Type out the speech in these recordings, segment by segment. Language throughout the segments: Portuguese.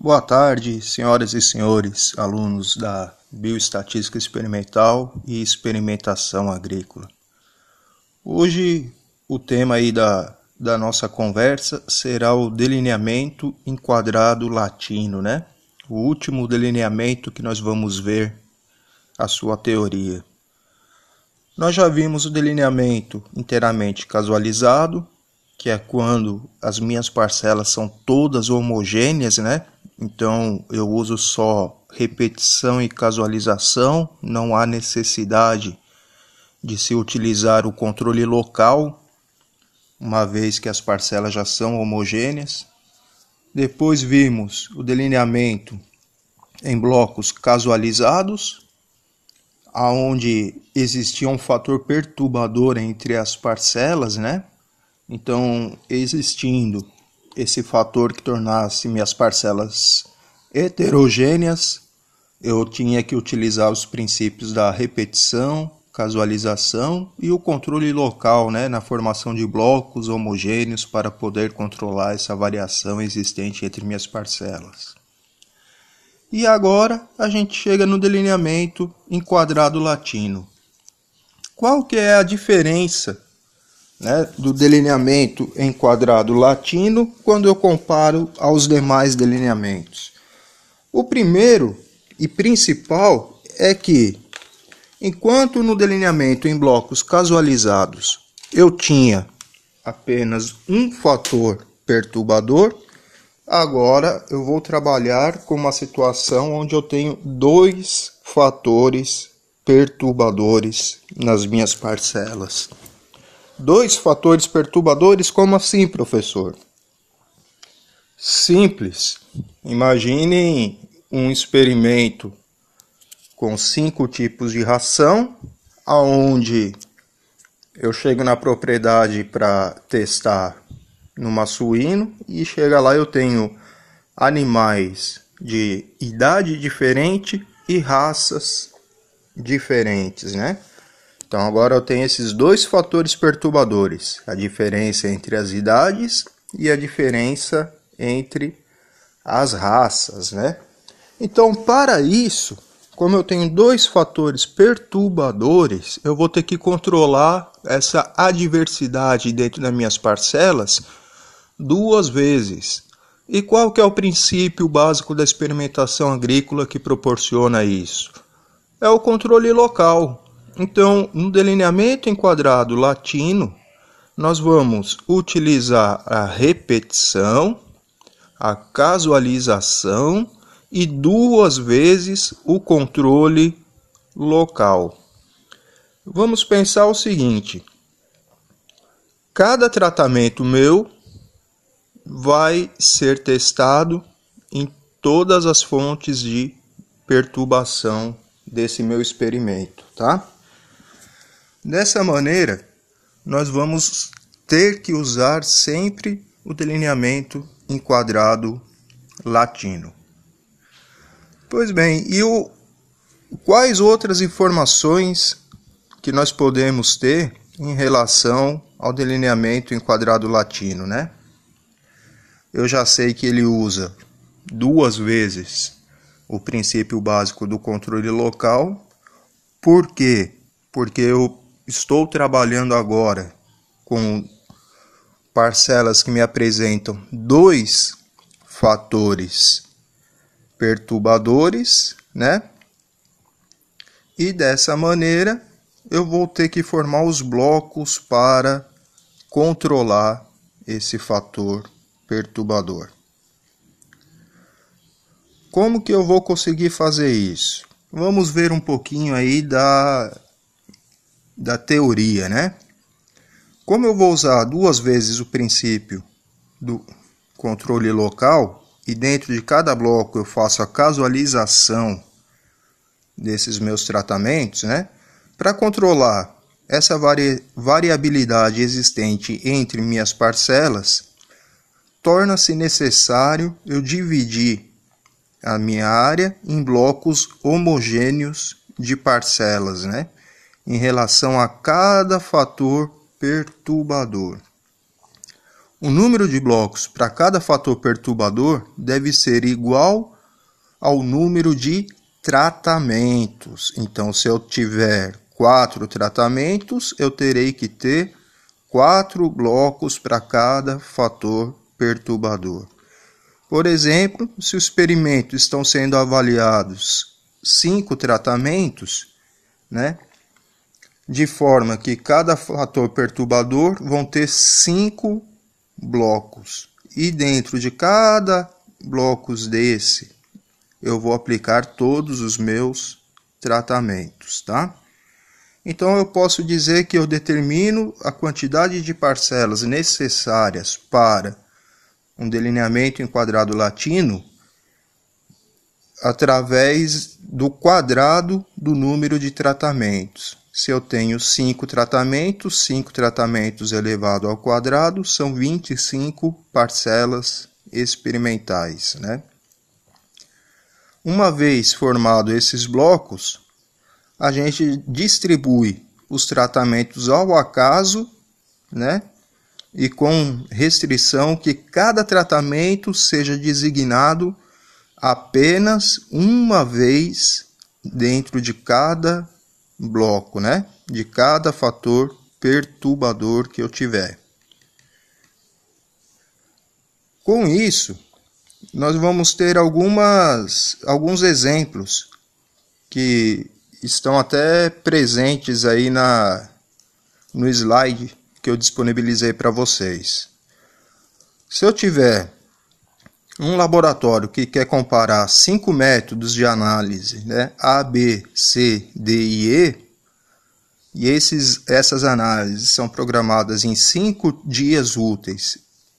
Boa tarde, senhoras e senhores, alunos da Bioestatística Experimental e Experimentação Agrícola. Hoje o tema aí da, da nossa conversa será o delineamento enquadrado latino, né? O último delineamento que nós vamos ver a sua teoria. Nós já vimos o delineamento inteiramente casualizado, que é quando as minhas parcelas são todas homogêneas, né? Então eu uso só repetição e casualização, não há necessidade de se utilizar o controle local, uma vez que as parcelas já são homogêneas. Depois vimos o delineamento em blocos casualizados, aonde existia um fator perturbador entre as parcelas, né? Então, existindo esse fator que tornasse minhas parcelas heterogêneas, eu tinha que utilizar os princípios da repetição, casualização e o controle local, né, na formação de blocos homogêneos para poder controlar essa variação existente entre minhas parcelas. E agora a gente chega no delineamento enquadrado latino. Qual que é a diferença né, do delineamento em quadrado latino quando eu comparo aos demais delineamentos. O primeiro e principal é que, enquanto no delineamento em blocos casualizados eu tinha apenas um fator perturbador, agora eu vou trabalhar com uma situação onde eu tenho dois fatores perturbadores nas minhas parcelas. Dois fatores perturbadores, como assim, professor? Simples. Imaginem um experimento com cinco tipos de ração, aonde eu chego na propriedade para testar numa suíno e chega lá eu tenho animais de idade diferente e raças diferentes, né? Então agora eu tenho esses dois fatores perturbadores: a diferença entre as idades e a diferença entre as raças, né? Então, para isso, como eu tenho dois fatores perturbadores, eu vou ter que controlar essa adversidade dentro das minhas parcelas duas vezes. E qual que é o princípio básico da experimentação agrícola que proporciona isso? É o controle local. Então, no delineamento enquadrado latino, nós vamos utilizar a repetição, a casualização e duas vezes o controle local. Vamos pensar o seguinte: cada tratamento meu vai ser testado em todas as fontes de perturbação desse meu experimento, tá? Dessa maneira, nós vamos ter que usar sempre o delineamento enquadrado latino. Pois bem, e o, quais outras informações que nós podemos ter em relação ao delineamento enquadrado latino, né? Eu já sei que ele usa duas vezes o princípio básico do controle local. Por quê? Porque eu estou trabalhando agora com parcelas que me apresentam dois fatores perturbadores, né? E dessa maneira eu vou ter que formar os blocos para controlar esse fator perturbador. Como que eu vou conseguir fazer isso? Vamos ver um pouquinho aí da da teoria, né? Como eu vou usar duas vezes o princípio do controle local e dentro de cada bloco eu faço a casualização desses meus tratamentos, né? Para controlar essa vari variabilidade existente entre minhas parcelas, torna-se necessário eu dividir a minha área em blocos homogêneos de parcelas, né? Em relação a cada fator perturbador. o número de blocos para cada fator perturbador deve ser igual ao número de tratamentos. Então, se eu tiver quatro tratamentos, eu terei que ter quatro blocos para cada fator perturbador. Por exemplo, se os experimentos estão sendo avaliados cinco tratamentos, né? De forma que cada fator perturbador vão ter cinco blocos. E dentro de cada blocos desse, eu vou aplicar todos os meus tratamentos, tá? Então eu posso dizer que eu determino a quantidade de parcelas necessárias para um delineamento em quadrado latino através do quadrado do número de tratamentos. Se eu tenho 5 tratamentos, 5 tratamentos elevado ao quadrado são 25 parcelas experimentais. Né? Uma vez formado esses blocos, a gente distribui os tratamentos ao acaso, né? e com restrição que cada tratamento seja designado apenas uma vez dentro de cada bloco, né? De cada fator perturbador que eu tiver. Com isso, nós vamos ter algumas alguns exemplos que estão até presentes aí na no slide que eu disponibilizei para vocês. Se eu tiver um laboratório que quer comparar cinco métodos de análise, né, A, B, C, D e E, e esses, essas análises são programadas em cinco dias úteis,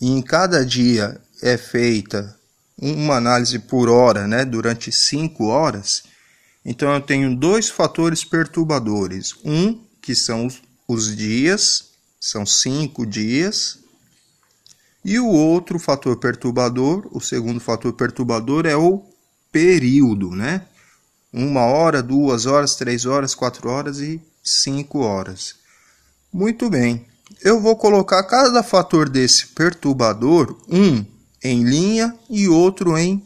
e em cada dia é feita uma análise por hora, né, durante cinco horas, então eu tenho dois fatores perturbadores. Um, que são os, os dias, são cinco dias. E o outro fator perturbador, o segundo fator perturbador é o período, né? Uma hora, duas horas, três horas, quatro horas e cinco horas. Muito bem. Eu vou colocar cada fator desse perturbador, um em linha e outro em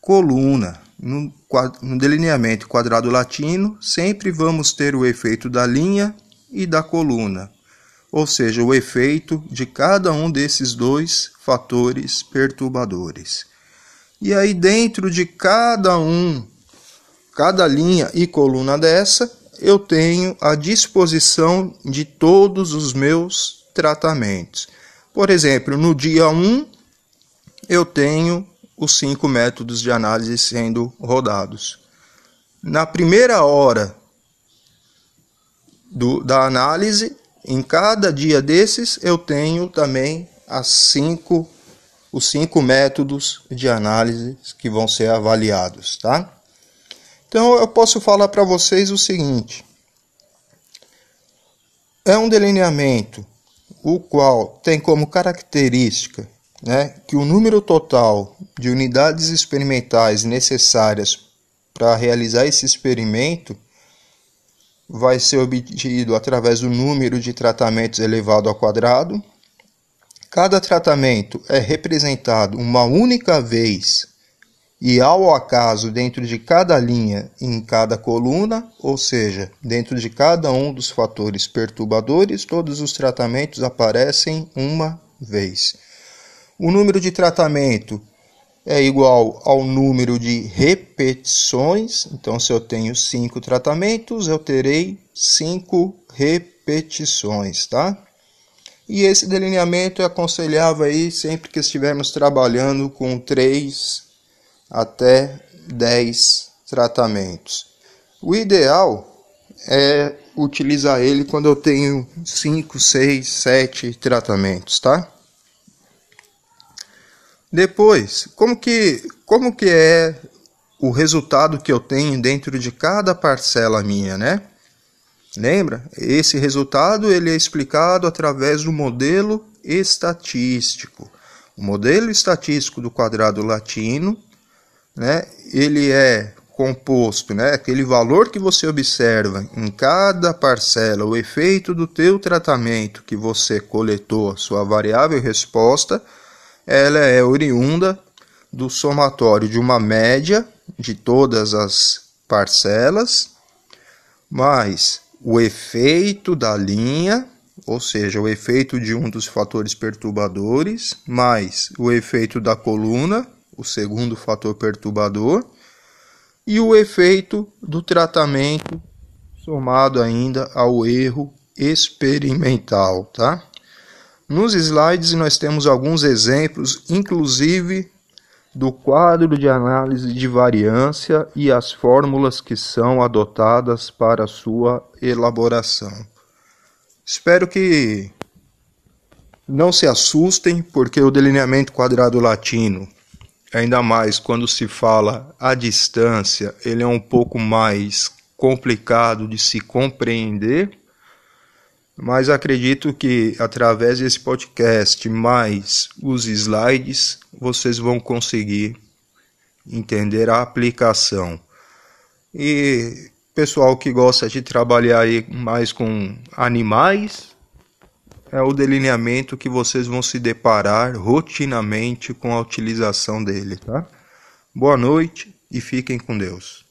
coluna. No, no delineamento quadrado latino, sempre vamos ter o efeito da linha e da coluna ou seja, o efeito de cada um desses dois fatores perturbadores. E aí, dentro de cada um, cada linha e coluna dessa, eu tenho a disposição de todos os meus tratamentos. Por exemplo, no dia 1, eu tenho os cinco métodos de análise sendo rodados. Na primeira hora do, da análise, em cada dia desses eu tenho também as cinco, os cinco métodos de análise que vão ser avaliados, tá? Então eu posso falar para vocês o seguinte: é um delineamento o qual tem como característica né, que o número total de unidades experimentais necessárias para realizar esse experimento vai ser obtido através do número de tratamentos elevado ao quadrado. Cada tratamento é representado uma única vez e ao acaso dentro de cada linha em cada coluna, ou seja, dentro de cada um dos fatores perturbadores, todos os tratamentos aparecem uma vez. O número de tratamento é igual ao número de repetições. Então, se eu tenho cinco tratamentos, eu terei cinco repetições, tá? E esse delineamento é aconselhável aí sempre que estivermos trabalhando com 3 até 10 tratamentos. O ideal é utilizar ele quando eu tenho 5, 6, 7 tratamentos, tá? Depois, como que, como que é o resultado que eu tenho dentro de cada parcela minha, né? Lembra? Esse resultado ele é explicado através do modelo estatístico. O modelo estatístico do quadrado latino, né? Ele é composto, né? Aquele valor que você observa em cada parcela, o efeito do teu tratamento que você coletou, sua variável resposta, ela é oriunda do somatório de uma média de todas as parcelas, mais o efeito da linha, ou seja, o efeito de um dos fatores perturbadores, mais o efeito da coluna, o segundo fator perturbador, e o efeito do tratamento somado ainda ao erro experimental, tá? Nos slides nós temos alguns exemplos, inclusive do quadro de análise de variância e as fórmulas que são adotadas para sua elaboração. Espero que não se assustem, porque o delineamento quadrado latino, ainda mais quando se fala à distância, ele é um pouco mais complicado de se compreender mas acredito que através desse podcast mais os slides vocês vão conseguir entender a aplicação. E pessoal que gosta de trabalhar aí mais com animais, é o delineamento que vocês vão se deparar rotinamente com a utilização dele, tá? Boa noite e fiquem com Deus.